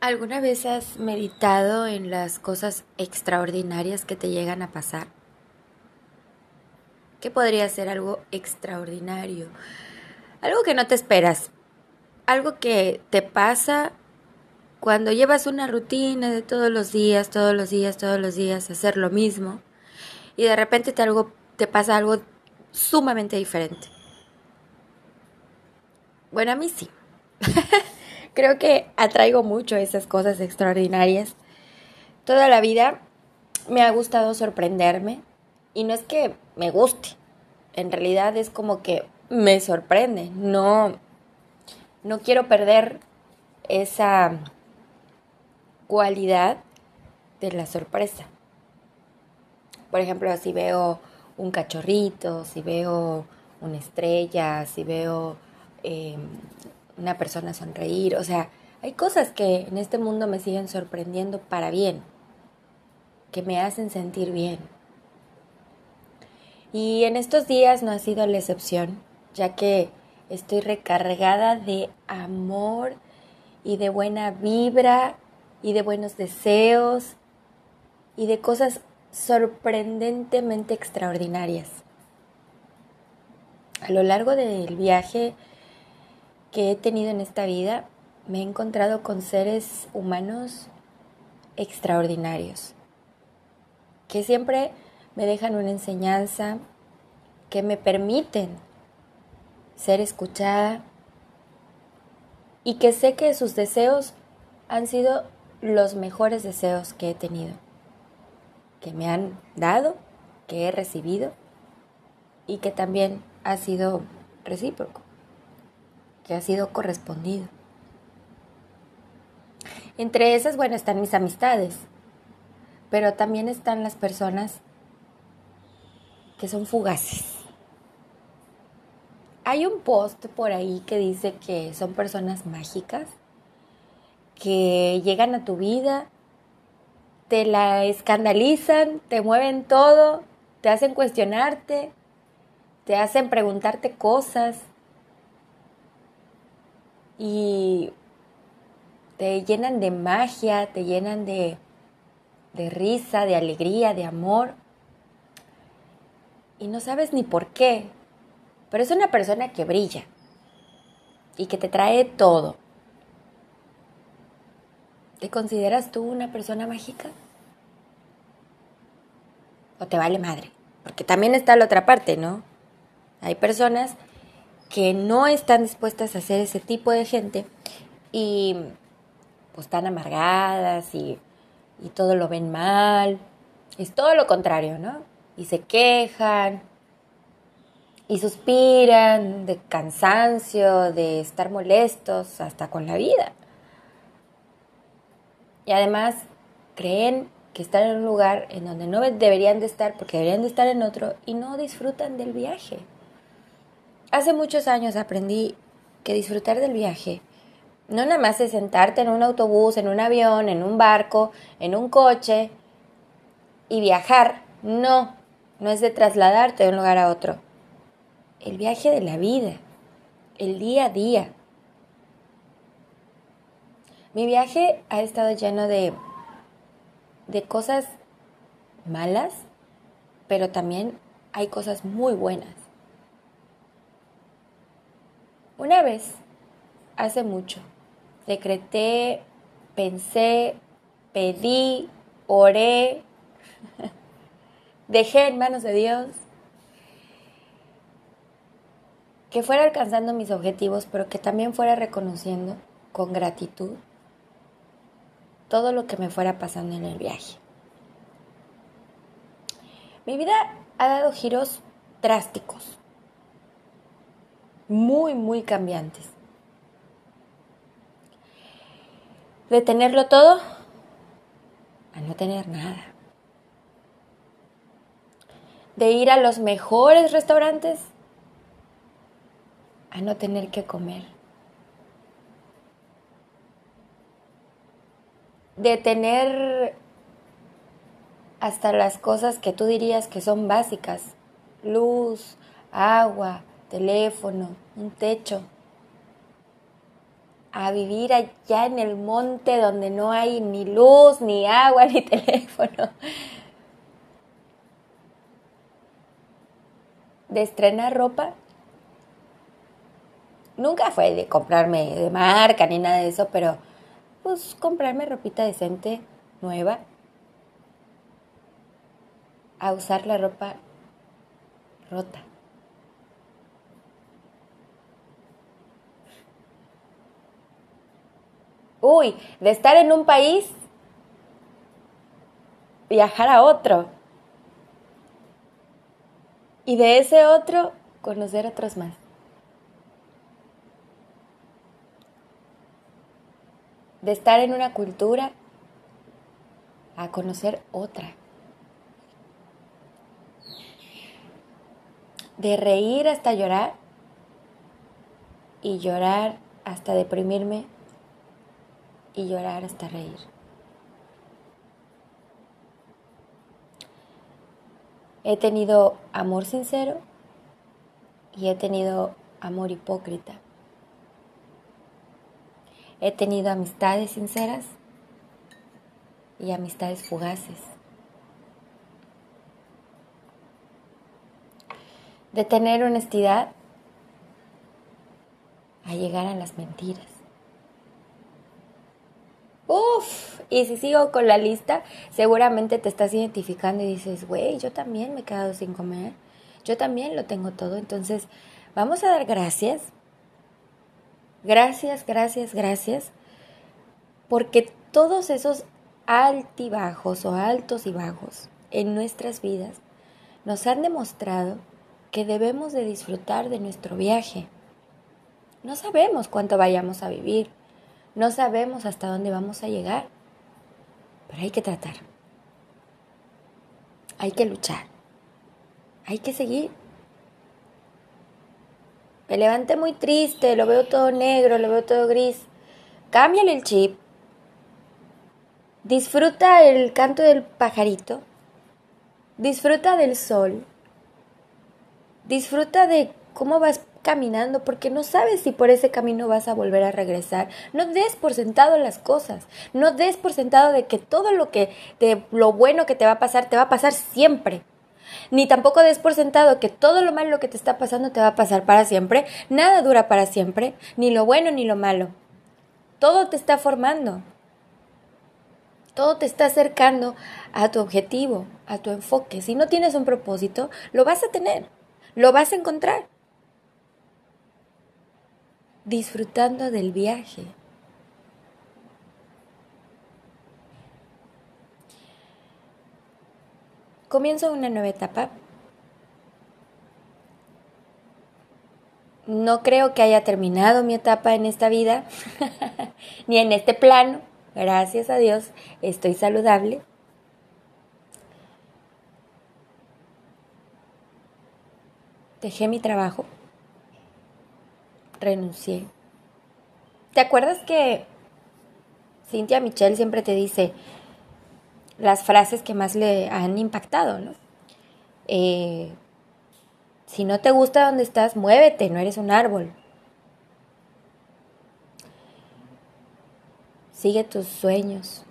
¿Alguna vez has meditado en las cosas extraordinarias que te llegan a pasar? ¿Qué podría ser algo extraordinario? Algo que no te esperas. Algo que te pasa cuando llevas una rutina de todos los días, todos los días, todos los días, hacer lo mismo. Y de repente te, algo, te pasa algo sumamente diferente. Bueno, a mí sí. Creo que atraigo mucho esas cosas extraordinarias. Toda la vida me ha gustado sorprenderme y no es que me guste, en realidad es como que me sorprende. No, no quiero perder esa cualidad de la sorpresa. Por ejemplo, si veo un cachorrito, si veo una estrella, si veo eh, una persona sonreír. O sea, hay cosas que en este mundo me siguen sorprendiendo para bien, que me hacen sentir bien. Y en estos días no ha sido la excepción, ya que estoy recargada de amor y de buena vibra y de buenos deseos y de cosas sorprendentemente extraordinarias. A lo largo del viaje que he tenido en esta vida, me he encontrado con seres humanos extraordinarios, que siempre me dejan una enseñanza, que me permiten ser escuchada y que sé que sus deseos han sido los mejores deseos que he tenido, que me han dado, que he recibido y que también ha sido recíproco que ha sido correspondido. Entre esas, bueno, están mis amistades, pero también están las personas que son fugaces. Hay un post por ahí que dice que son personas mágicas, que llegan a tu vida, te la escandalizan, te mueven todo, te hacen cuestionarte, te hacen preguntarte cosas, y te llenan de magia, te llenan de, de risa, de alegría, de amor. Y no sabes ni por qué, pero es una persona que brilla y que te trae todo. ¿Te consideras tú una persona mágica? ¿O te vale madre? Porque también está la otra parte, ¿no? Hay personas que no están dispuestas a ser ese tipo de gente y pues están amargadas y, y todo lo ven mal. Es todo lo contrario, ¿no? Y se quejan y suspiran de cansancio, de estar molestos hasta con la vida. Y además creen que están en un lugar en donde no deberían de estar porque deberían de estar en otro y no disfrutan del viaje. Hace muchos años aprendí que disfrutar del viaje no nada más es sentarte en un autobús, en un avión, en un barco, en un coche y viajar. No, no es de trasladarte de un lugar a otro. El viaje de la vida, el día a día. Mi viaje ha estado lleno de, de cosas malas, pero también hay cosas muy buenas. Una vez, hace mucho, decreté, pensé, pedí, oré, dejé en manos de Dios que fuera alcanzando mis objetivos, pero que también fuera reconociendo con gratitud todo lo que me fuera pasando en el viaje. Mi vida ha dado giros drásticos muy, muy cambiantes. De tenerlo todo a no tener nada. De ir a los mejores restaurantes a no tener que comer. De tener hasta las cosas que tú dirías que son básicas, luz, agua, teléfono, un techo, a vivir allá en el monte donde no hay ni luz, ni agua, ni teléfono. De estrenar ropa. Nunca fue de comprarme de marca ni nada de eso, pero pues comprarme ropita decente, nueva. A usar la ropa rota. Uy, de estar en un país, viajar a otro. Y de ese otro, conocer otros más. De estar en una cultura a conocer otra. De reír hasta llorar y llorar hasta deprimirme y llorar hasta reír. He tenido amor sincero y he tenido amor hipócrita. He tenido amistades sinceras y amistades fugaces. De tener honestidad a llegar a las mentiras. Uf, y si sigo con la lista, seguramente te estás identificando y dices, güey, yo también me he quedado sin comer, yo también lo tengo todo, entonces vamos a dar gracias, gracias, gracias, gracias, porque todos esos altibajos o altos y bajos en nuestras vidas nos han demostrado que debemos de disfrutar de nuestro viaje. No sabemos cuánto vayamos a vivir, no sabemos hasta dónde vamos a llegar, pero hay que tratar. Hay que luchar. Hay que seguir. Me levanté muy triste, lo veo todo negro, lo veo todo gris. Cámbiale el chip. Disfruta el canto del pajarito. Disfruta del sol. Disfruta de cómo vas caminando porque no sabes si por ese camino vas a volver a regresar. No des por sentado las cosas. No des por sentado de que todo lo que de lo bueno que te va a pasar te va a pasar siempre. Ni tampoco des por sentado que todo lo malo que te está pasando te va a pasar para siempre. Nada dura para siempre, ni lo bueno ni lo malo. Todo te está formando. Todo te está acercando a tu objetivo, a tu enfoque. Si no tienes un propósito, lo vas a tener, lo vas a encontrar disfrutando del viaje. Comienzo una nueva etapa. No creo que haya terminado mi etapa en esta vida, ni en este plano. Gracias a Dios, estoy saludable. Dejé mi trabajo renuncié. ¿Te acuerdas que Cynthia Michelle siempre te dice las frases que más le han impactado, ¿no? Eh, si no te gusta donde estás, muévete, no eres un árbol. Sigue tus sueños.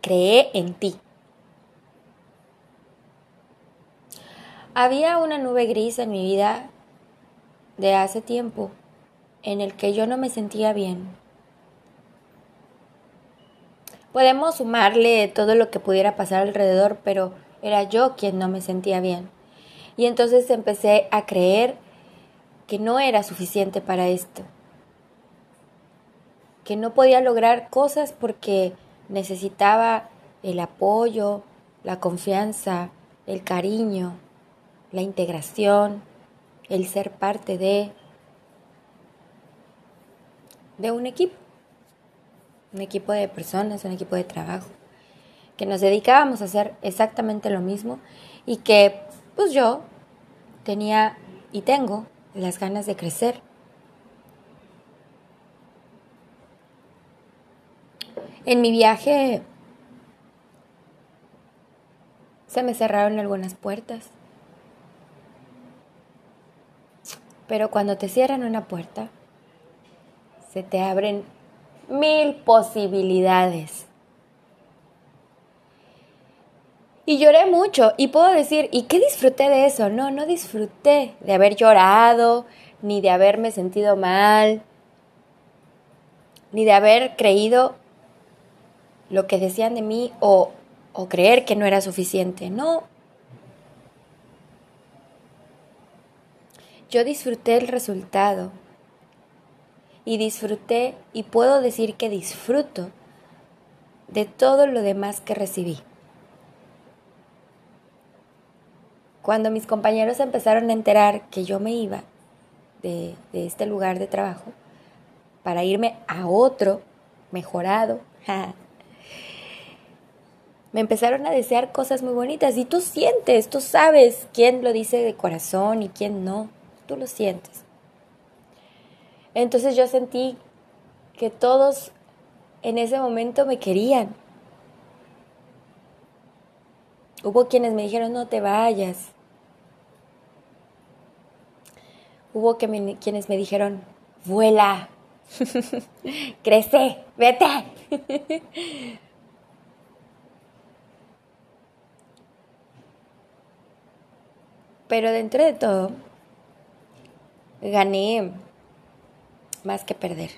Cree en ti. Había una nube gris en mi vida de hace tiempo en el que yo no me sentía bien. Podemos sumarle todo lo que pudiera pasar alrededor, pero era yo quien no me sentía bien. Y entonces empecé a creer que no era suficiente para esto, que no podía lograr cosas porque necesitaba el apoyo, la confianza, el cariño, la integración, el ser parte de, de un equipo, un equipo de personas, un equipo de trabajo, que nos dedicábamos a hacer exactamente lo mismo y que pues yo tenía y tengo las ganas de crecer. En mi viaje se me cerraron algunas puertas. Pero cuando te cierran una puerta, se te abren mil posibilidades. Y lloré mucho y puedo decir, ¿y qué disfruté de eso? No, no disfruté de haber llorado, ni de haberme sentido mal, ni de haber creído lo que decían de mí o, o creer que no era suficiente. No. Yo disfruté el resultado. Y disfruté y puedo decir que disfruto de todo lo demás que recibí. Cuando mis compañeros empezaron a enterar que yo me iba de, este lugar de trabajo para irme a otro mejorado, me empezaron a desear cosas muy bonitas. Y tú sientes, tú sabes quién lo dice de corazón y quién no, tú lo sientes. Entonces yo sentí que todos en ese momento me querían. Hubo quienes me dijeron, no te vayas. Hubo que quienes me dijeron, vuela, crece, vete. Pero dentro de todo, gané más que perder.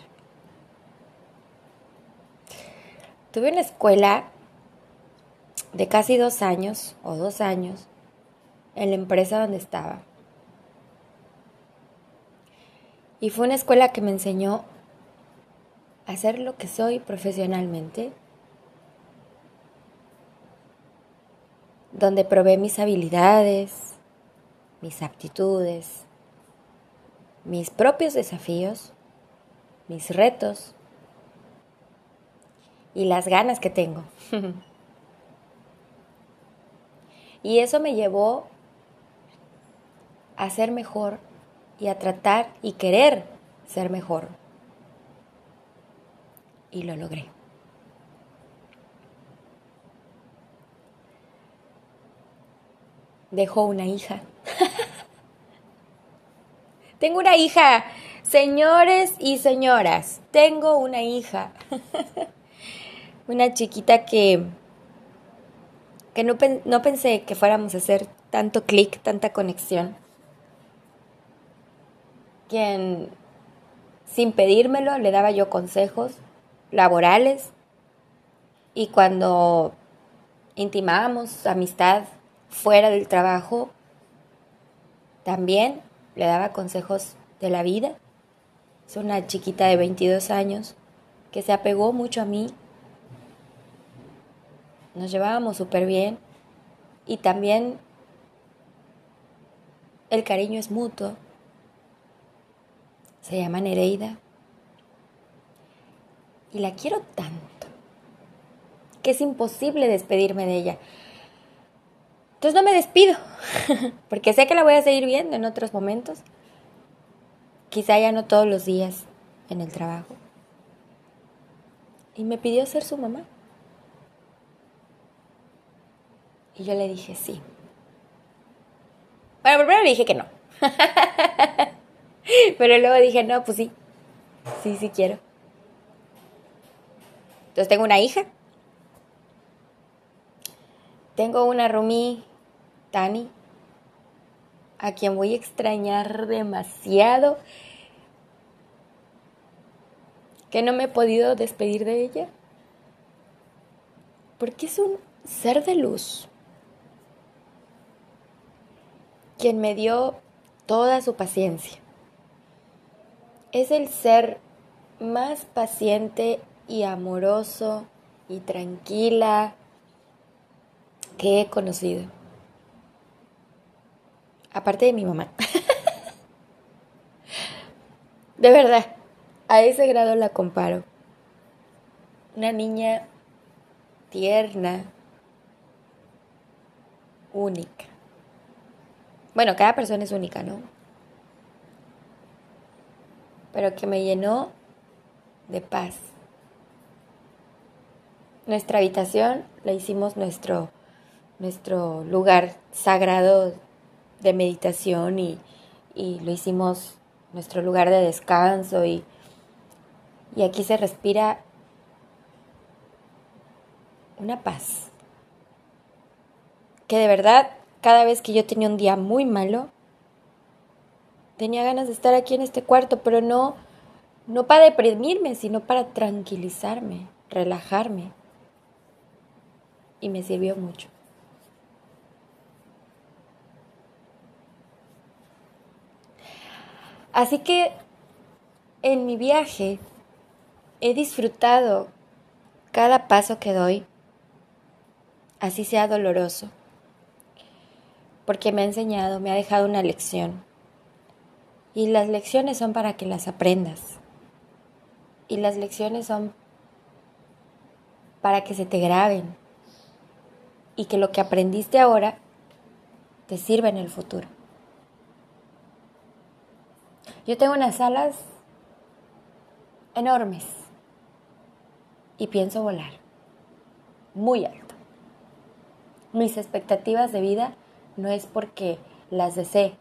Tuve una escuela de casi dos años o dos años en la empresa donde estaba. Y fue una escuela que me enseñó a ser lo que soy profesionalmente, donde probé mis habilidades, mis aptitudes, mis propios desafíos mis retos y las ganas que tengo. y eso me llevó a ser mejor y a tratar y querer ser mejor. Y lo logré. Dejó una hija. Tengo una hija. Señores y señoras, tengo una hija, una chiquita que, que no, no pensé que fuéramos a hacer tanto clic, tanta conexión, quien sin pedírmelo le daba yo consejos laborales y cuando intimábamos amistad fuera del trabajo, también le daba consejos de la vida es una chiquita de 22 años que se apegó mucho a mí. Nos llevábamos súper bien y también el cariño es mutuo. Se llama Nereida. Y la quiero tanto que es imposible despedirme de ella. Entonces no me despido, porque sé que la voy a seguir viendo en otros momentos quizá ya no todos los días en el trabajo. Y me pidió ser su mamá. Y yo le dije sí. Bueno, primero le dije que no. Pero luego dije, no, pues sí. Sí, sí quiero. Entonces tengo una hija. Tengo una Rumi, Tani, a quien voy a extrañar demasiado, que no me he podido despedir de ella, porque es un ser de luz, quien me dio toda su paciencia. Es el ser más paciente y amoroso y tranquila que he conocido aparte de mi mamá. de verdad, a ese grado la comparo. Una niña tierna, única. Bueno, cada persona es única, ¿no? Pero que me llenó de paz. Nuestra habitación la hicimos nuestro, nuestro lugar sagrado de meditación y, lo hicimos nuestro lugar de descanso y, Y aquí se respira una paz. Que de verdad, cada vez que yo tenía un día muy malo, tenía ganas de estar aquí en este cuarto, pero no, no para deprimirme, sino para tranquilizarme, relajarme. Y me sirvió mucho. Así que en mi viaje he disfrutado cada paso que doy, así sea doloroso, porque me ha enseñado, me ha dejado una lección. Y las lecciones son para que las aprendas. Y las lecciones son para que se te graben. Y que lo que aprendiste ahora te sirva en el futuro. Yo tengo unas alas enormes y pienso volar muy alto. Mis expectativas de vida no es porque las desee,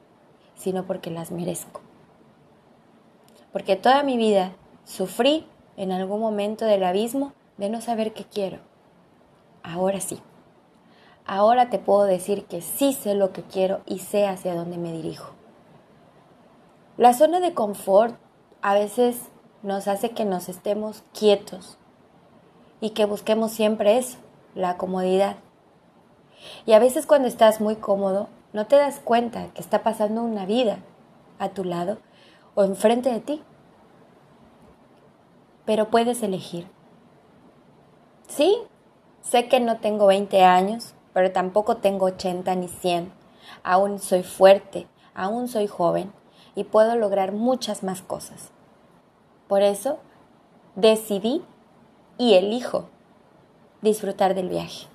sino porque las merezco. Porque toda mi vida sufrí en algún momento del abismo de no saber qué quiero. Ahora sí. Ahora te puedo decir que sí sé lo que quiero y sé hacia dónde me dirijo. La zona de confort a veces nos hace que nos estemos quietos y que busquemos siempre eso, la comodidad. Y a veces cuando estás muy cómodo, no te das cuenta que está pasando una vida a tu lado o enfrente de ti. Pero puedes elegir. Sí, sé que no tengo 20 años, pero tampoco tengo 80 ni 100. Aún soy fuerte, aún soy joven y puedo lograr muchas más cosas. Por eso decidí y elijo disfrutar del viaje.